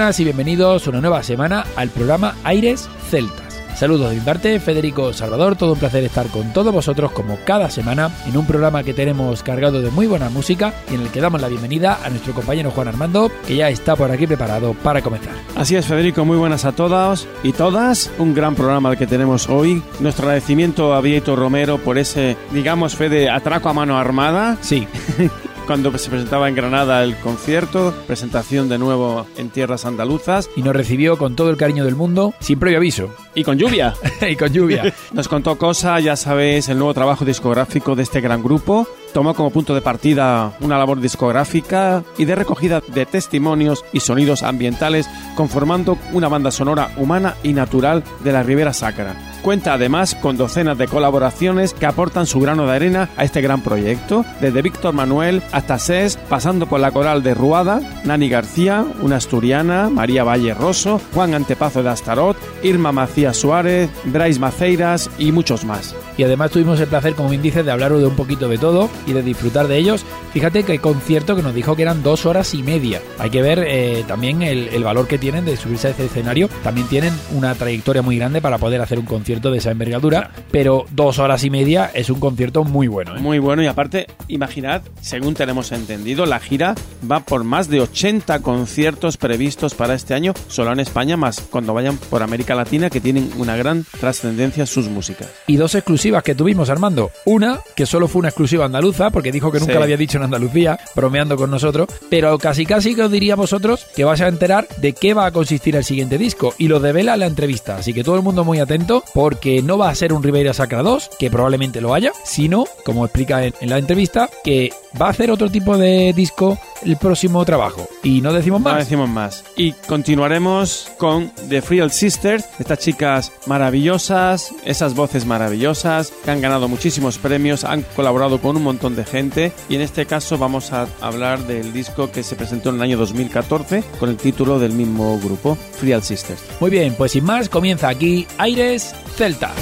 Buenas y bienvenidos una nueva semana al programa Aires Celtas. Saludos de mi parte, Federico Salvador, todo un placer estar con todos vosotros como cada semana en un programa que tenemos cargado de muy buena música y en el que damos la bienvenida a nuestro compañero Juan Armando, que ya está por aquí preparado para comenzar. Así es, Federico, muy buenas a todos y todas. Un gran programa el que tenemos hoy. Nuestro agradecimiento a Vieto Romero por ese, digamos, fe de atraco a mano armada. Sí. cuando se presentaba en Granada el concierto, presentación de nuevo en tierras andaluzas. Y nos recibió con todo el cariño del mundo, sin previo aviso. Y con lluvia. y con lluvia. Nos contó cosas, ya sabéis, el nuevo trabajo discográfico de este gran grupo. Tomó como punto de partida una labor discográfica y de recogida de testimonios y sonidos ambientales, conformando una banda sonora humana y natural de la Ribera Sacra. Cuenta además con docenas de colaboraciones que aportan su grano de arena a este gran proyecto, desde Víctor Manuel hasta SES, pasando por la coral de Ruada, Nani García, una asturiana, María Valle Rosso, Juan Antepazo de Astarot, Irma Macías Suárez, Bryce Maceiras y muchos más. Y además tuvimos el placer, como índice, de hablar de un poquito de todo y de disfrutar de ellos. Fíjate que el concierto que nos dijo que eran dos horas y media. Hay que ver eh, también el, el valor que tienen de subirse a ese escenario. También tienen una trayectoria muy grande para poder hacer un concierto de esa envergadura, pero dos horas y media es un concierto muy bueno. ¿eh? Muy bueno y aparte, imaginad, según tenemos entendido, la gira va por más de 80 conciertos previstos para este año, solo en España, más cuando vayan por América Latina, que tienen una gran trascendencia sus músicas. Y dos exclusivas que tuvimos, Armando. Una, que solo fue una exclusiva andaluza, porque dijo que nunca Sí. lo había dicho en Andalucía, bromeando con nosotros, pero casi casi que os diría a vosotros que vais a enterar de qué va a consistir el siguiente disco, y lo devela la entrevista, así que todo el mundo muy atento, porque no va a ser un Ribeira Sacra 2, que probablemente lo haya, sino, como explica en, en la entrevista, que va a hacer otro tipo de disco el próximo trabajo. Y no decimos No más. decimos más. Y continuaremos con The Free Sisters, estas chicas maravillosas, esas voces maravillosas, que han ganado muchísimos premios, han colaborado con un montón de gente, y en este caso vamos a hablar del disco que se presentó en el año 2014 con el título del mismo grupo, Free Sisters. Muy bien, pues sin más, comienza aquí Aires Celtas.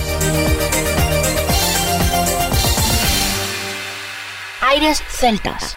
Aires Celtas.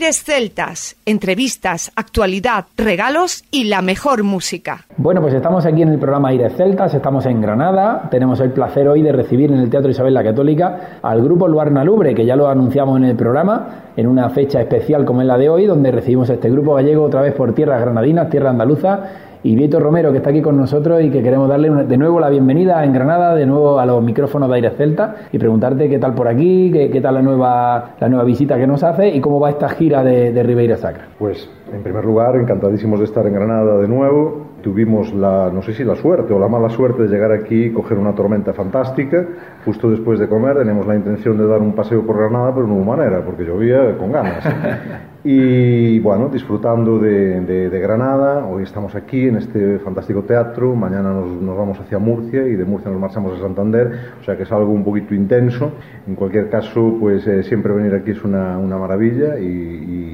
Aires Celtas, entrevistas, actualidad, regalos y la mejor música. Bueno, pues estamos aquí en el programa Aires Celtas, estamos en Granada. Tenemos el placer hoy de recibir en el Teatro Isabel la Católica al grupo Luarna Lubre, que ya lo anunciamos en el programa, en una fecha especial como es la de hoy, donde recibimos a este grupo gallego otra vez por tierras granadinas, tierra andaluza. Y Vieto Romero, que está aquí con nosotros y que queremos darle una- de nuevo la bienvenida en Granada, de nuevo a los micrófonos de Aires Celta y preguntarte qué tal por aquí, qué, qué tal la nueva, la nueva visita que nos hace y cómo va esta gira de, de Ribeira Sacra. Pues en primer lugar, encantadísimos de estar en Granada de nuevo. Tuvimos la, no sé si la suerte o la mala suerte de llegar aquí y coger una tormenta fantástica. Justo después de comer teníamos la intención de dar un paseo por Granada, pero no hubo manera, porque llovía con ganas. Y bueno, disfrutando de, de- de Granada, hoy estamos aquí en este fantástico teatro, mañana nos, nos vamos hacia Murcia y de Murcia nos marchamos a Santander, o sea que es algo un poquito intenso. En cualquier caso, pues eh, siempre venir aquí es una, una maravilla y,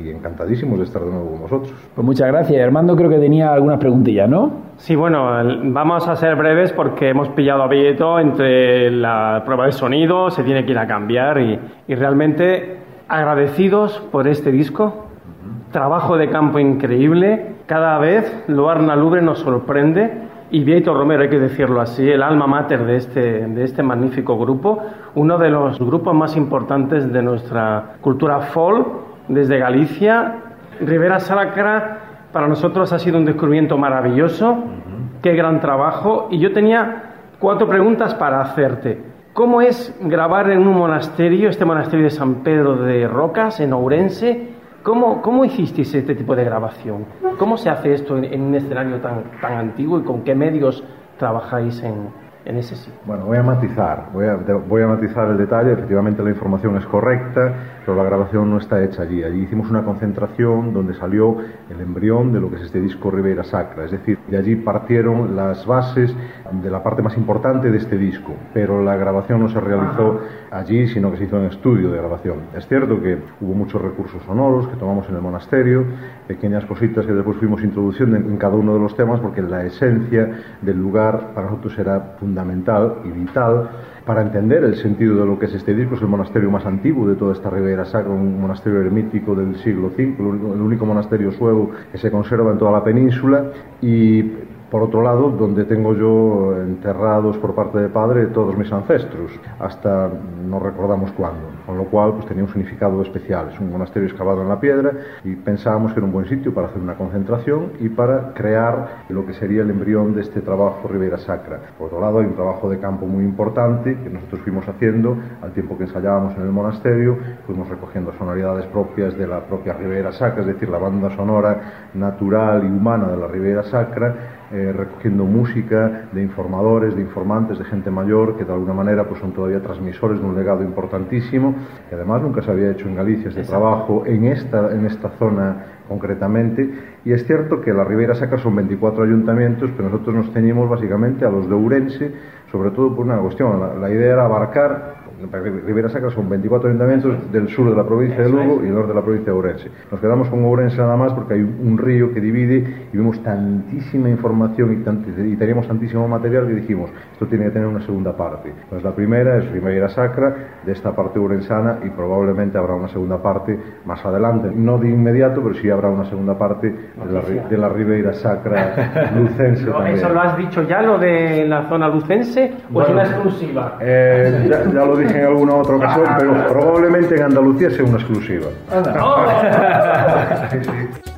y encantadísimos de estar de nuevo con vosotros. Pues muchas gracias. Armando creo que tenía algunas preguntillas, ¿no? Sí, bueno, vamos a ser breves porque hemos pillado a Vieto entre la prueba de sonido, se tiene que ir a cambiar y, y realmente agradecidos por este disco. Trabajo de campo increíble. Cada vez Luarna Lubre nos sorprende y Vieto Romero, hay que decirlo así, el alma mater de este, de este magnífico grupo, uno de los grupos más importantes de nuestra cultura folk desde Galicia. Rivera Sacra para nosotros ha sido un descubrimiento maravilloso. Qué gran trabajo. Y yo tenía cuatro preguntas para hacerte. ¿Cómo es grabar en un monasterio, este monasterio de San Pedro de Rocas, en Ourense? ¿Cómo, cómo hicisteis este tipo de grabación? ¿Cómo se hace esto en, un escenario tan, tan antiguo y con qué medios trabajáis en, en? Bueno, voy a matizar, voy a, voy a matizar el detalle, efectivamente la información es correcta, pero la grabación no está hecha allí. Allí hicimos una concentración donde salió el embrión de lo que es este disco Rivera Sacra, es decir, de allí partieron las bases de la parte más importante de este disco, pero la grabación no se realizó allí, sino que se hizo en estudio de grabación. Es cierto que hubo muchos recursos sonoros que tomamos en el monasterio, pequeñas cositas que después fuimos introduciendo en, en cada uno de los temas, porque la esencia del lugar para nosotros era fundamental y vital para entender el sentido de lo que es este disco. Es el monasterio más antiguo de toda esta Ribera Sacra, un monasterio eremítico del siglo V, el único monasterio suevo que se conserva en toda la península y por otro lado, donde tengo yo enterrados por parte de padre todos mis ancestros, hasta no recordamos cuándo, con lo cual pues tenía un significado especial. Es un monasterio excavado en la piedra y pensábamos que era un buen sitio para hacer una concentración y para crear lo que sería el embrión de este trabajo Ribera Sacra. Por otro lado, hay un trabajo de campo muy importante que nosotros fuimos haciendo al tiempo que ensayábamos en el monasterio, fuimos recogiendo sonoridades propias de la propia Ribera Sacra, es decir, la banda sonora natural y humana de la Ribera Sacra, eh, recogiendo música de informadores, de informantes, de gente mayor que de alguna manera pues son todavía transmisores de un legado importantísimo que además nunca se había hecho en Galicia este trabajo en esta, en esta zona concretamente. Y es cierto que la Ribera Sacra son 24 ayuntamientos pero nosotros nos ceñimos básicamente a los de Ourense sobre todo por una cuestión. La, la idea era abarcar Ribera Sacra son 24 ayuntamientos del sur de la provincia de Lugo y el norte de la provincia de Ourense. Nos quedamos con Ourense nada más porque hay un río que divide y vemos tantísima información y, tant y teníamos tantísimo material que dijimos, esto tiene que tener una segunda parte. Pues la primera es Ribeira Sacra, de esta parte urensana y probablemente habrá una segunda parte más adelante, no de inmediato, pero sí habrá una segunda parte de la, de la Ribeira Sacra lucense No. ¿Eso lo has dicho ya, lo de la zona lucense, o es Bueno, una exclusiva? Eh, ya, ya lo dije en alguna otra ocasión, pero probablemente en Andalucía sea una exclusiva. Sí, sí.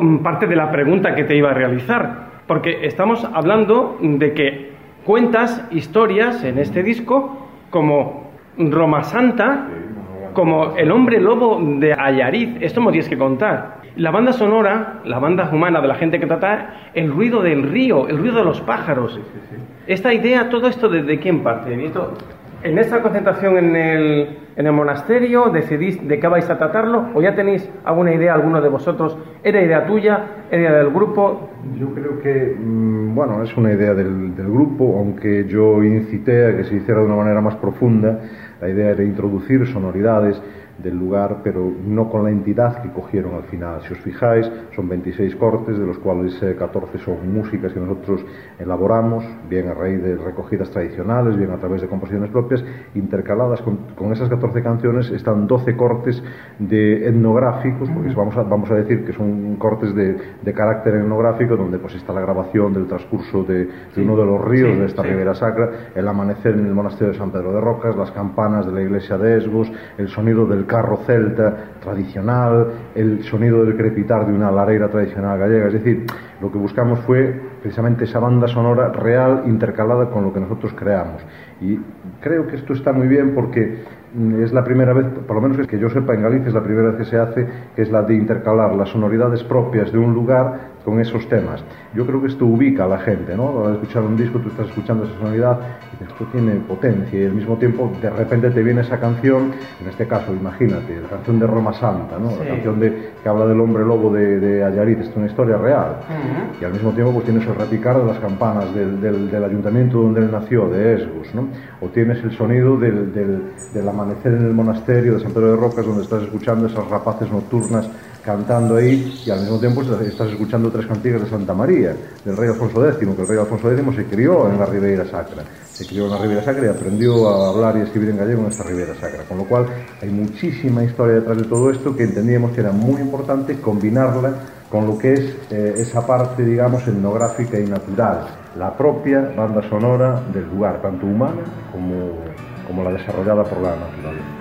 Mm, parte de la pregunta que te iba a realizar, porque estamos hablando de que cuentas historias en este disco como Roma Santa, como El hombre lobo de Ayariz, esto me tienes que contar. La banda sonora, la banda humana de la gente que trata, el ruido del río, el ruido de los pájaros. Esta idea, todo esto, ¿de, quién parte? Esto, en esta concentración en el, en el monasterio, ¿decidís de qué vais a tratarlo? ¿O ya tenéis alguna idea, alguno de vosotros? ¿Era idea tuya? ¿Era idea del grupo? Yo creo que, mm, bueno, es una idea del, del grupo, aunque yo incité a que se hiciera de una manera más profunda. La idea era introducir sonoridades del lugar, pero no con la entidad que cogieron al final. Si os fijáis, son 26 cortes, de los cuales 14 son músicas que nosotros elaboramos, bien a raíz de recogidas tradicionales, bien a través de composiciones propias, intercaladas con, con esas 14 canciones están 12 cortes de etnográficos, porque vamos a, vamos a decir que son cortes de, de carácter etnográfico, donde pues está la grabación del transcurso de, de uno de los ríos sí, de esta sí. ribera sacra, el amanecer en el monasterio de San Pedro de Rocas, las campanas de la iglesia de Esgos, el sonido del carro celta tradicional, el sonido del crepitar de una lareira tradicional gallega. Es decir, lo que buscamos fue precisamente esa banda sonora real intercalada con lo que nosotros creamos. Y creo que esto está muy bien porque es la primera vez, por lo menos que yo sepa en Galicia, es la primera vez que se hace, que es la de intercalar las sonoridades propias de un lugar con esos temas. Yo creo que esto ubica a la gente, ¿no? Al escuchar un disco, tú estás escuchando esa sonoridad y esto tiene potencia y al mismo tiempo de repente te viene esa canción, en este caso, imagínate, la canción de Roma Santa, ¿no? Sí. La canción de, que habla del hombre lobo de, de Ayariz, es una historia real. Y al mismo tiempo pues tienes el repicar de las campanas del, del, del ayuntamiento donde él nació, de Esgus, ¿no? O tienes el sonido del, del, del amanecer en el monasterio de San Pedro de Rocas, donde estás escuchando esas rapaces nocturnas cantando ahí y al mismo tiempo estás escuchando tres cantigas de Santa María, del rey Alfonso X, que el rey Alfonso X se crió en la Ribeira Sacra. Se crió en la Ribeira Sacra y aprendió a hablar y escribir en gallego en esta Ribeira Sacra. Con lo cual hay muchísima historia detrás de todo esto que entendíamos que era muy importante combinarla con lo que es eh, esa parte, digamos, etnográfica y natural, la propia banda sonora del lugar, tanto humana como, como la desarrollada por la naturaleza.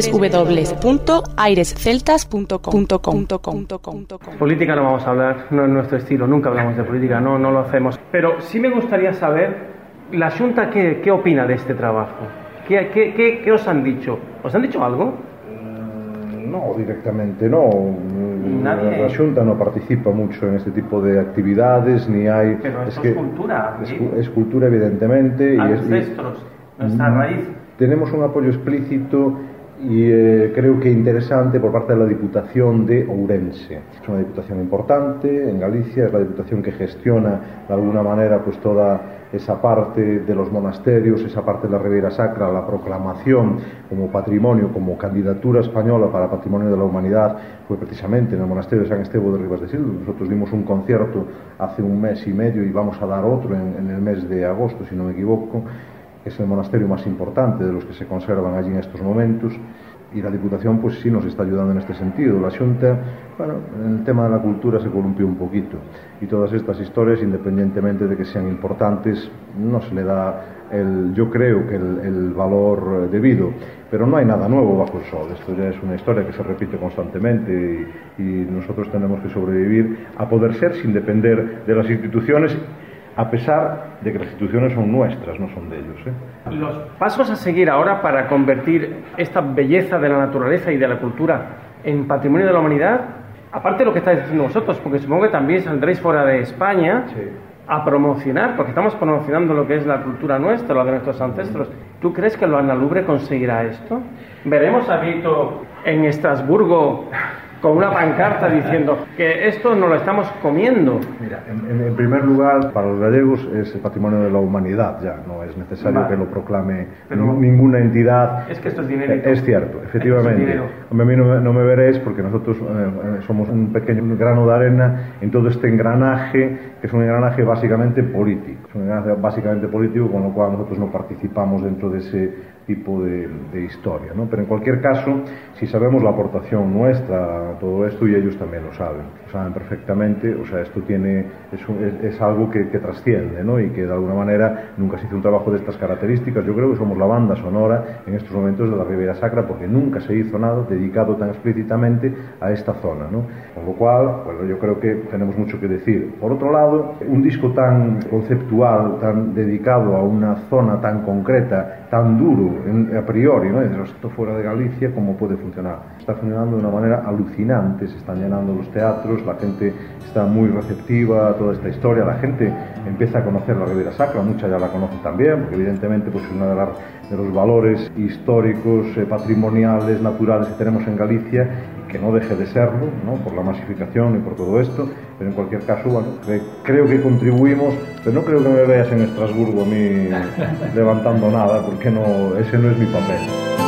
www.airesceltas.com. Política no vamos a hablar, no es nuestro estilo, nunca hablamos de política, no, no lo hacemos. Pero sí me gustaría saber, ¿la Junta qué, qué opina de este trabajo? ¿Qué, qué, qué, qué os han dicho? ¿Os han dicho algo? No, directamente no. Nadie- La Junta no participa mucho en este tipo de actividades, ni hay... Pero esto es cultura, Es, ¿sí? cu- es cultura, evidentemente. y es- y- Ancestros, nuestra Mm. raíz. Tenemos un apoyo explícito y eh, creo que interesante por parte de la Diputación de Ourense. Es una diputación importante en Galicia, es la diputación que gestiona de alguna manera pues toda esa parte de los monasterios, esa parte de la Ribeira Sacra, la proclamación como patrimonio, como candidatura española para patrimonio de la humanidad, fue precisamente en el monasterio de San Esteban de Rivas de Sil. Nosotros dimos un concierto hace un mes y medio y vamos a dar otro en el mes de agosto, si no me equivoco es el monasterio más importante de los que se conservan allí en estos momentos y la Diputación pues sí nos está ayudando en este sentido. La Junta, bueno, en el tema de la cultura se columpió un poquito y todas estas historias, independientemente de que sean importantes, no se le da el, yo creo que el, valor eh, debido, pero no hay nada nuevo bajo el sol. Esto ya es una historia que se repite constantemente y nosotros tenemos que sobrevivir a poder ser sin depender de las instituciones a pesar de que las instituciones son nuestras, no son de ellos. ¿eh? Los pasos a seguir ahora para convertir esta belleza de la naturaleza y de la cultura en patrimonio de la humanidad, aparte de lo que estáis haciendo vosotros, porque supongo que también saldréis fuera de España Sí. a promocionar, porque estamos promocionando lo que es la cultura nuestra, la de nuestros ancestros. ¿Tú crees que Loana Lubre conseguirá esto? ¿Veremos a Vito en Estrasburgo con una pancarta diciendo que esto no lo estamos comiendo? Mira, en, en- primer lugar, para los gallegos es el patrimonio de la humanidad ya, no es necesario Vale. que lo proclame Pero- ni- ninguna entidad. Es que esto es dinero Eh. Es cierto, efectivamente. Hombre, a mí no me, no me veréis porque nosotros eh, eh, somos un pequeño grano de arena en todo este engranaje, que es un engranaje básicamente político. Es un engranaje básicamente político, con lo cual nosotros no participamos dentro de ese tipo de, de historia. ¿no? Pero en cualquier caso, si sabemos la aportación nuestra todo esto, y ellos también lo saben, lo saben perfectamente, o sea, esto tiene, es- es algo que, que trasciende ¿no? y que de alguna manera nunca se hizo un trabajo de estas características. Yo creo que somos la banda sonora en estos momentos de la Ribera Sacra porque nunca se hizo nada dedicado tan explícitamente a esta zona. ¿no? Con lo cual, bueno, yo creo que tenemos mucho que decir. Por otro lado, un disco tan conceptual, tan dedicado a una zona tan concreta, tan duro a priori, ¿no? Esto fuera de Galicia, ¿cómo puede funcionar? Está funcionando de una manera alucinante, se están llenando los teatros, la gente está muy receptiva a toda esta historia, la gente empieza a conocer la Ribera Sacra, mucha ya la conoce también, porque evidentemente pues, es uno de los valores históricos, eh, patrimoniales, naturales que tenemos en Galicia que no deje de serlo, ¿no? por la masificación y por todo esto, pero en cualquier caso, bueno, cre- creo que contribuimos, pero no creo que me veas en Estrasburgo a mí levantando nada, porque no, ese no es mi papel.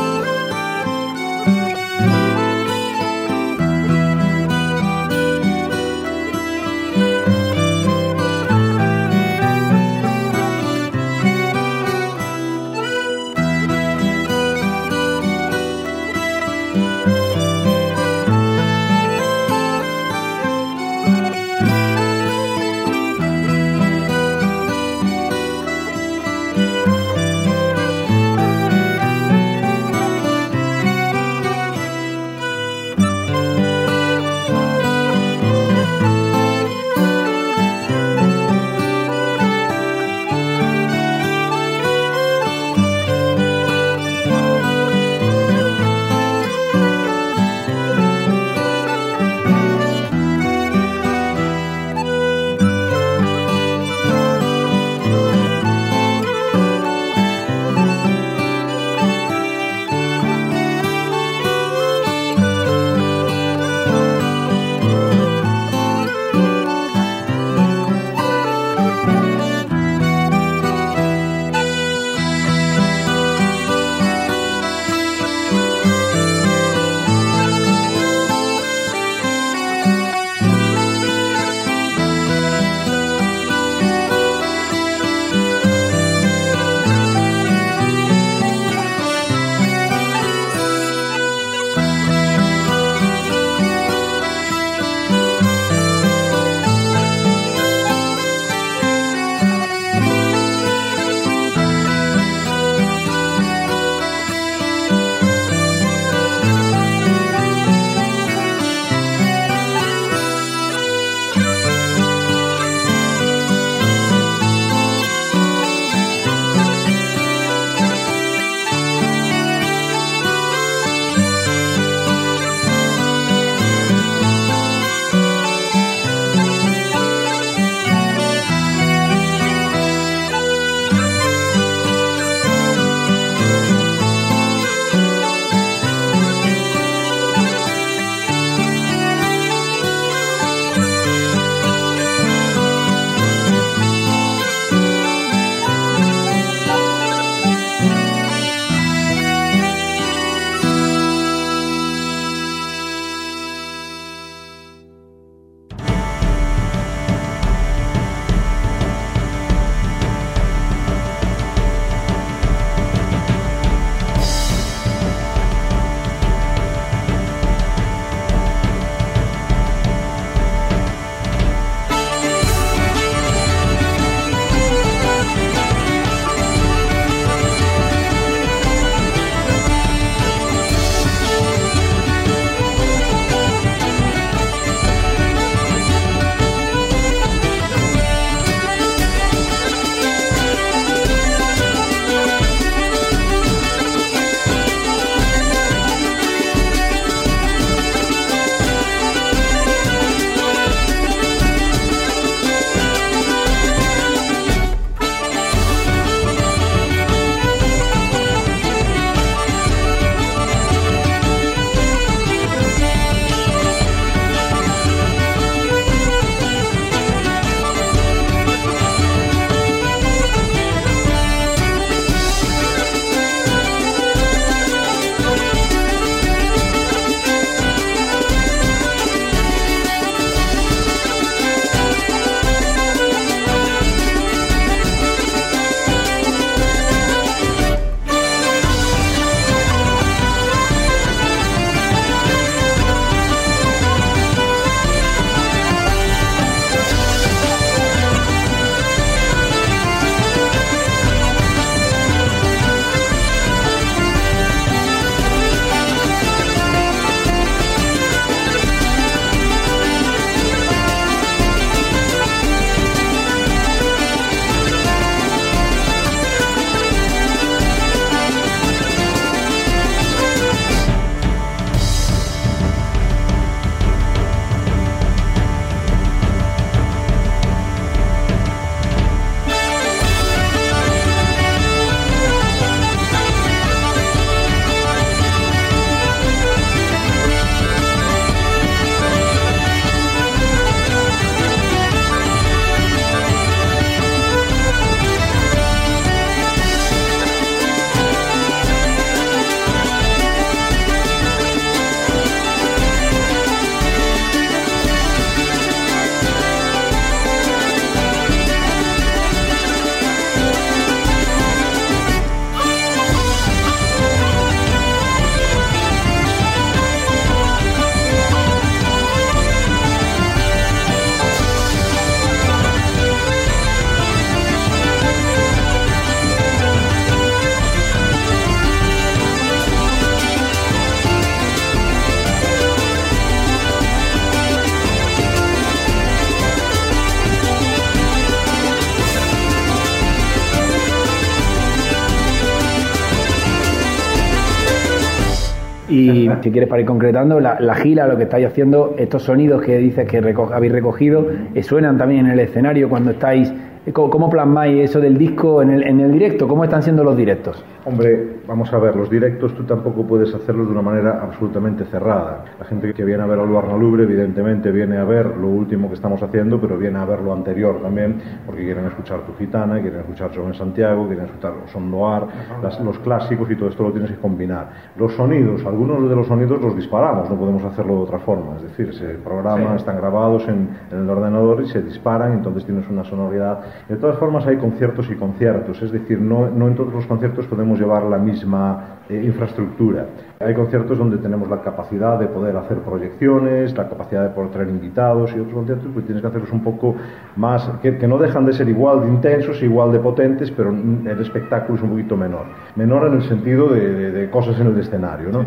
Y si quieres para ir concretando, la, la gira, lo que estáis haciendo, estos sonidos que dices que reco- habéis recogido, eh, suenan también en el escenario cuando estáis. Eh, ¿Cómo, cómo plasmáis eso del disco en el, en el directo? ¿Cómo están siendo los directos? Hombre, vamos a ver, los directos tú tampoco puedes hacerlos de una manera absolutamente cerrada. La gente que viene a ver al Luarna Lubre, evidentemente viene a ver lo último que estamos haciendo, pero viene a ver lo anterior también, porque quieren escuchar Tu Gitana, quieren escuchar Son en Santiago, quieren escuchar Son Noir, las- los clásicos y todo esto lo tienes que combinar. Los sonidos, algunos de los sonidos los disparamos, no podemos hacerlo de otra forma. Es decir, se programa, están grabados en, en el ordenador y se disparan, entonces tienes una sonoridad. De todas formas, hay conciertos y conciertos, es decir, no, no en todos los conciertos podemos llevar la misma eh, infraestructura. Hay conciertos donde tenemos la capacidad de poder hacer proyecciones, la capacidad de poder traer invitados y otros conciertos pues tienes que hacerlos un poco más, que, no dejan de ser igual de intensos, igual de potentes, pero el espectáculo es un poquito menor. Menor en el sentido de cosas en el escenario, ¿no?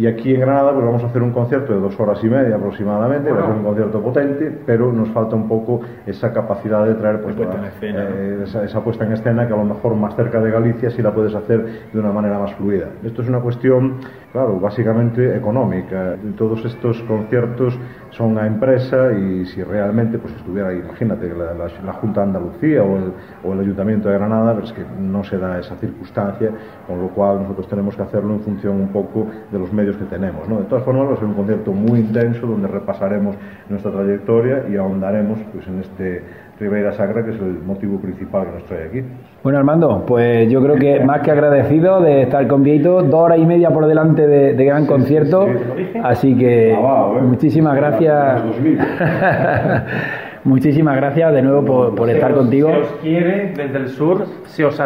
Y aquí en Granada pues vamos a hacer un concierto de dos horas y media aproximadamente, va a ser un concierto potente, pero nos falta un poco esa capacidad de traer pues, la- escena, eh, esa, esa puesta en escena que a lo mejor más cerca de Galicia sí la puedes hacer de una manera más fluida. Esto es una cuestión, claro, básicamente económica. Todos estos conciertos son a empresa y si realmente pues estuviera, imagínate, la, la- Junta de Andalucía o el, o el Ayuntamiento de Granada, pues que no se da esa circunstancia, con lo cual nosotros tenemos que hacerlo en función un poco de los medios que tenemos. ¿no? De todas formas, va a ser un concierto muy intenso donde repasaremos nuestra trayectoria y ahondaremos pues, en este Ribeira Sacra, que es el motivo principal que nos trae aquí. Bueno, Armando, pues yo creo que más que agradecido de estar con Vieito, dos horas y media por delante de, de gran concierto, así que ¿eh? muchísimas gracias. 2000. muchísimas gracias de nuevo por, por estar os- contigo. Se os quiere desde el sur, se os,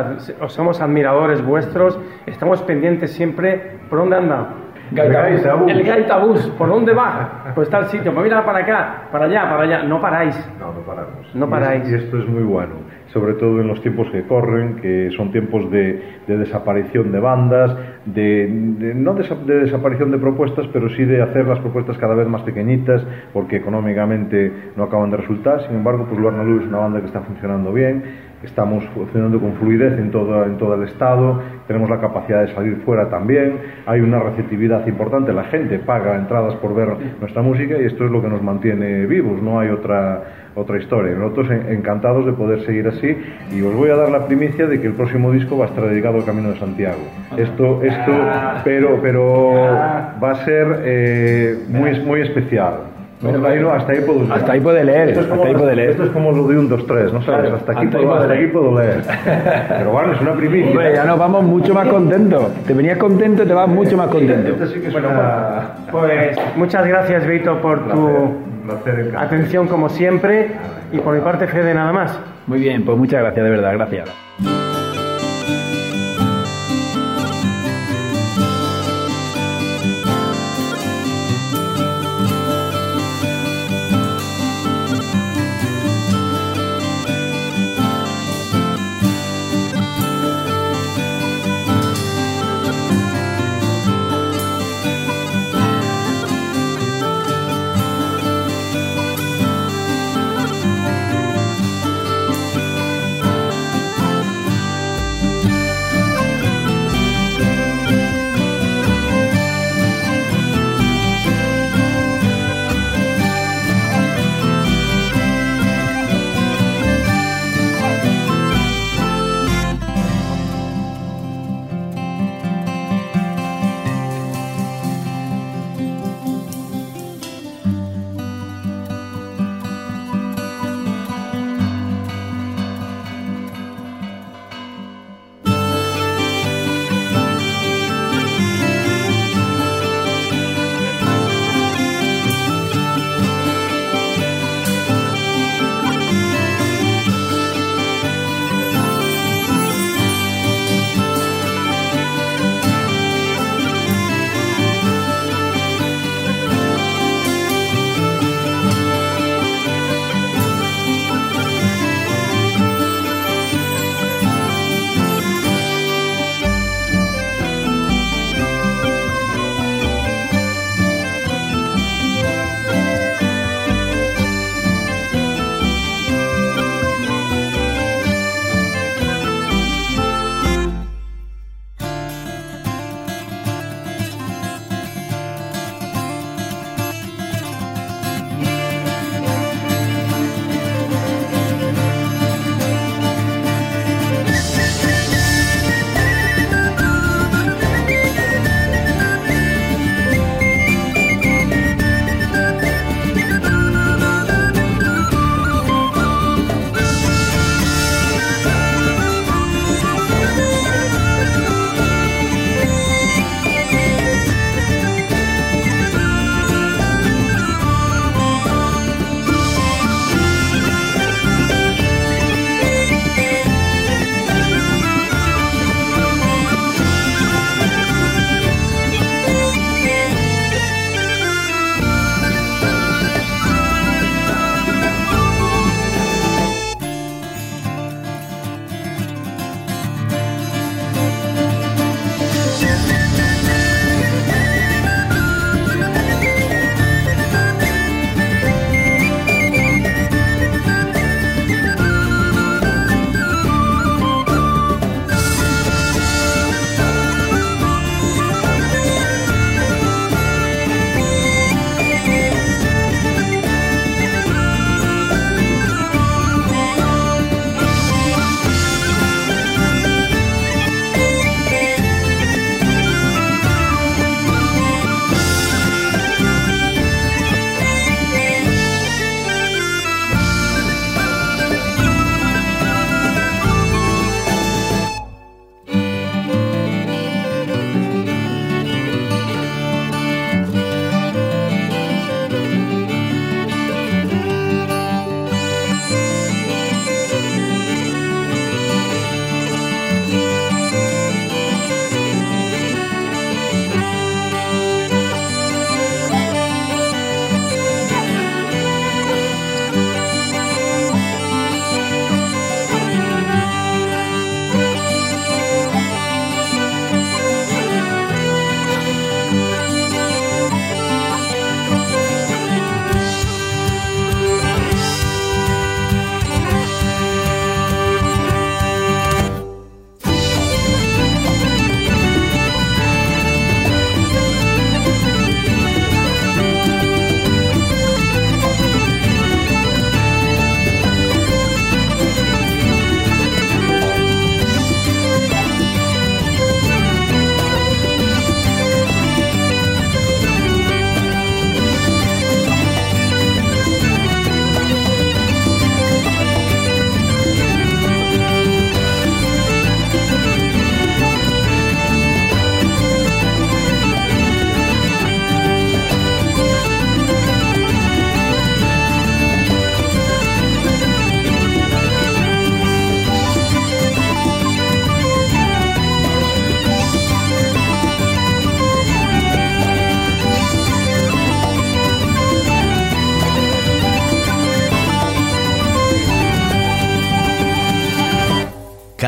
somos admiradores vuestros, estamos pendientes siempre. ¿Por dónde anda? Gaitabús. El Gaitabús, ¿por dónde va? Pues está el sitio, pues mira para acá, para allá, para allá, no paráis. No, no paramos. No Y paráis. Y esto es muy bueno, sobre todo en los tiempos que corren, que son tiempos de, de desaparición de bandas, de, de- no desa- de desaparición de propuestas, pero sí de hacer las propuestas cada vez más pequeñitas, porque económicamente no acaban de resultar. Sin embargo, pues Luarna Luz es una banda que está funcionando bien, estamos funcionando con fluidez en todo, en todo el estado, tenemos la capacidad de salir fuera también, hay una receptividad importante, la gente paga entradas por ver nuestra música y esto es lo que nos mantiene vivos, no hay otra, otra historia. Nosotros en- encantados de poder seguir así y os voy a dar la primicia de que el próximo disco va a estar dedicado al Camino de Santiago. Esto, esto, pero, pero va a ser eh, muy, muy especial. No, ahí no, hasta ahí puedo Hasta ahí puede leer, Esto es hasta como, ahí puede leer. Esto es como lo de un 2, 3, ¿no sabes? Hasta aquí, hasta puedo, hasta leer. aquí puedo leer. Pero bueno, es una primicia. Hombre, ya nos vamos mucho más contentos. Te venías contento y te vas mucho más contento. Esta sí que es una... Pues muchas gracias, Vito, por tu placer, atención como siempre y por mi parte, Fede, nada más. Muy bien, pues muchas gracias, de verdad, gracias.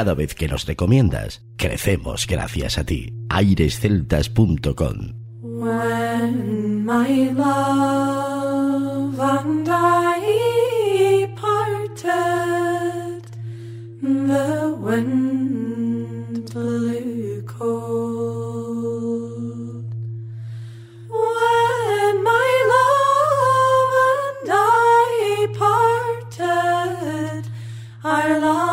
Cada vez que nos recomiendas, crecemos gracias a ti. airesceltas.com When my love and I parted, the. When my love and I parted, love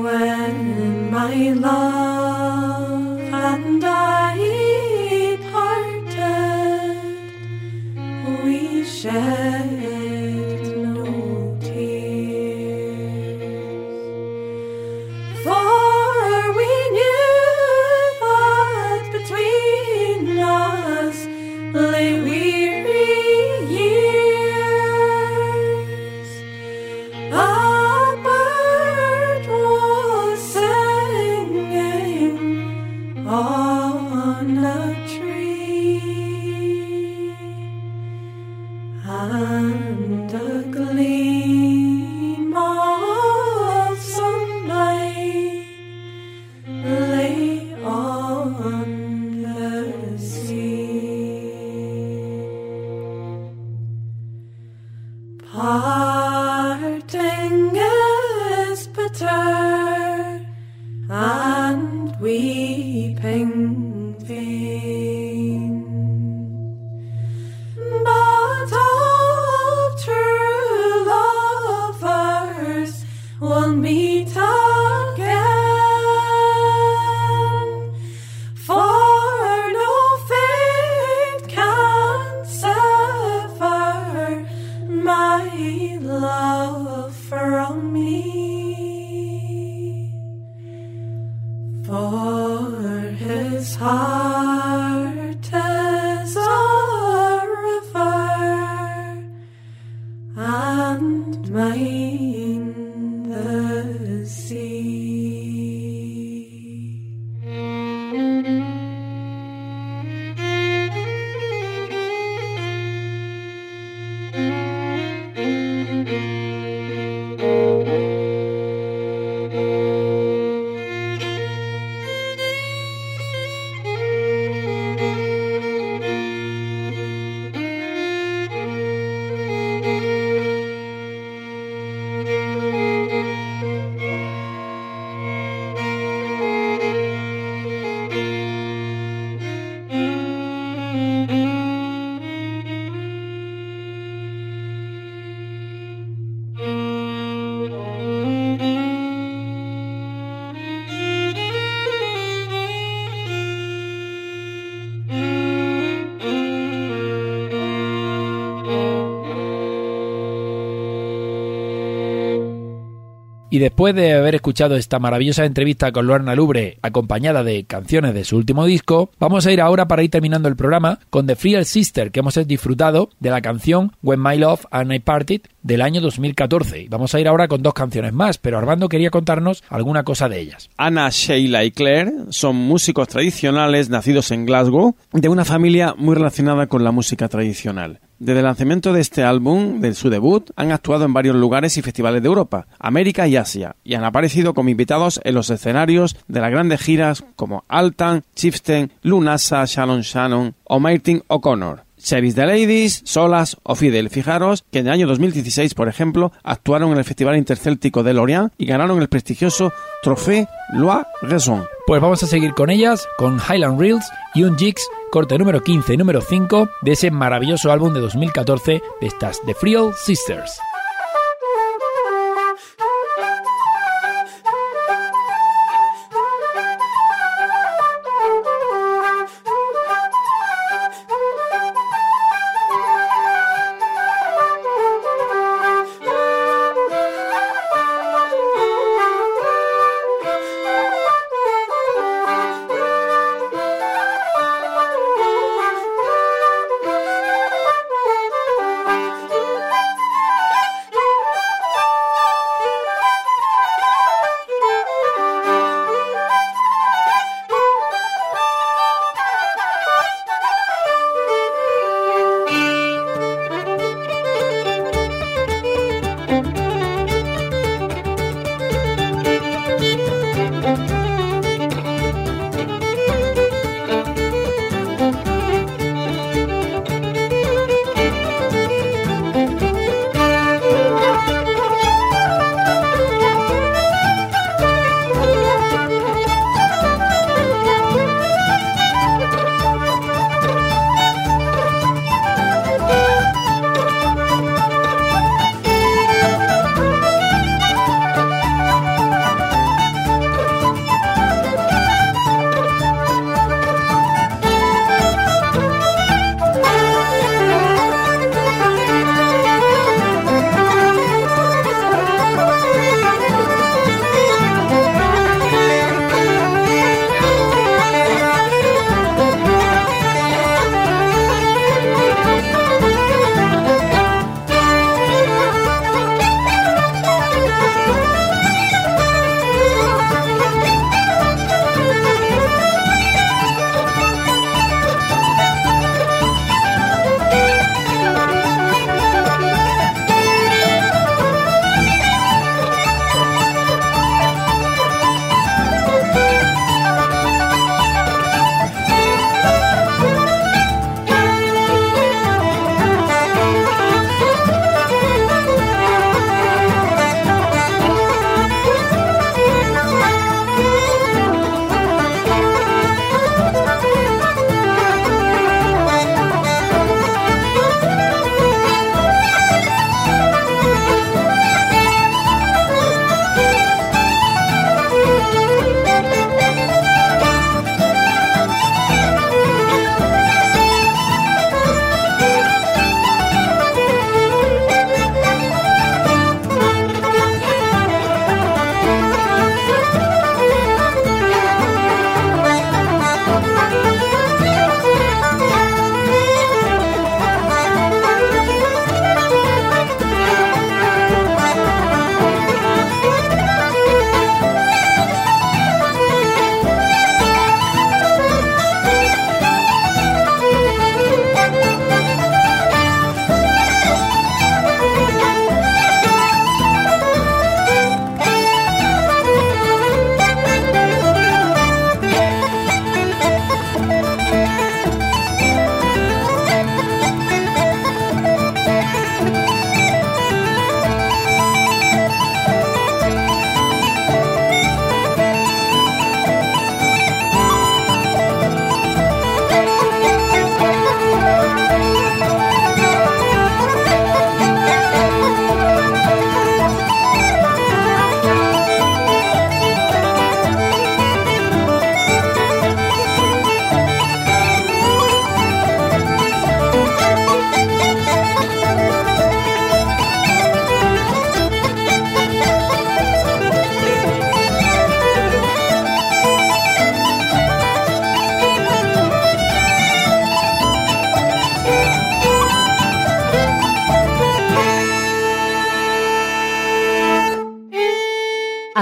When my love and I parted, we shed Y después de haber escuchado esta maravillosa entrevista con Lorna Lubre, acompañada de canciones de su último disco, vamos a ir ahora para ir terminando el programa con The Free Sister, que hemos disfrutado de la canción When My Love and I Parted del año 2014. Y vamos a ir ahora con dos canciones más, pero Armando quería contarnos alguna cosa de ellas. Ana, Sheila y Claire son músicos tradicionales nacidos en Glasgow, de una familia muy relacionada con la música tradicional. Desde el lanzamiento de este álbum, de su debut, han actuado en varios lugares y festivales de Europa, América y Asia, y han aparecido como invitados en los escenarios de las grandes giras como Altan, Chieftain, Lunasa, Shannon Shannon o Martin O'Connor. Service the Ladies, Solas o Fidel. Fijaros que en el año 2016, por ejemplo, actuaron en el Festival Intercéltico de Lorient y ganaron el prestigioso Trophée Loire Raison. Pues vamos a seguir con ellas, con Highland Reels y un Jigs, corte número 15 y número 5 de ese maravilloso álbum de 2014 de estas The Friel Sisters.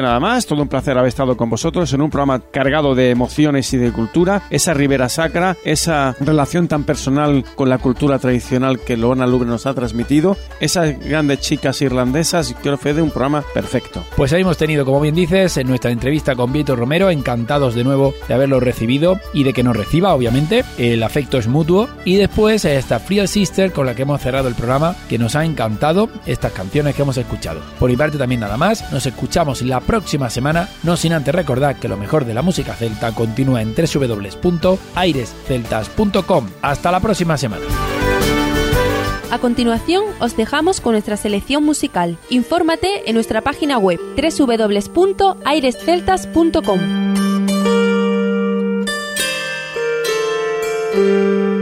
Nada más, todo un placer haber estado con vosotros en un programa cargado de emociones y de cultura, esa Ribera Sacra, esa relación tan personal con la cultura tradicional que Loana Lubre nos ha transmitido, esas grandes chicas irlandesas, y quiero fe de un programa perfecto. Pues ahí hemos tenido, como bien dices, en nuestra entrevista con Vito Romero, encantados de nuevo de haberlo recibido y de que nos reciba, obviamente, el afecto es mutuo, y después esta Free Sister con la que hemos cerrado el programa, que nos ha encantado estas canciones que hemos escuchado. Por mi parte también nada más, nos escuchamos la próxima semana, no sin antes recordar que lo mejor de la música celta continúa en www.airesceltas.com. Hasta la próxima semana. A continuación, os dejamos con nuestra selección musical. Infórmate en nuestra página web www.airesceltas.com.